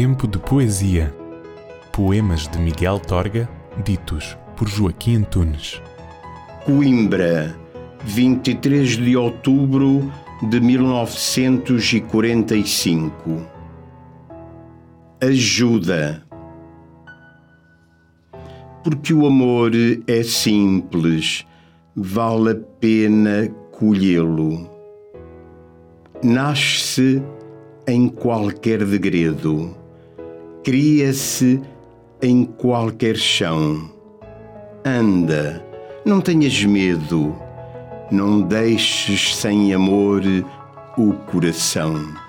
Tempo de Poesia. Poemas de Miguel Torga, ditos por Joaquim Antunes. Coimbra, 23 de outubro de 1945. Ajuda. Porque o amor é simples, vale a pena colhê-lo. Nasce em qualquer degredo, cria-se em qualquer chão. Anda, não tenhas medo, não deixes sem amor o coração.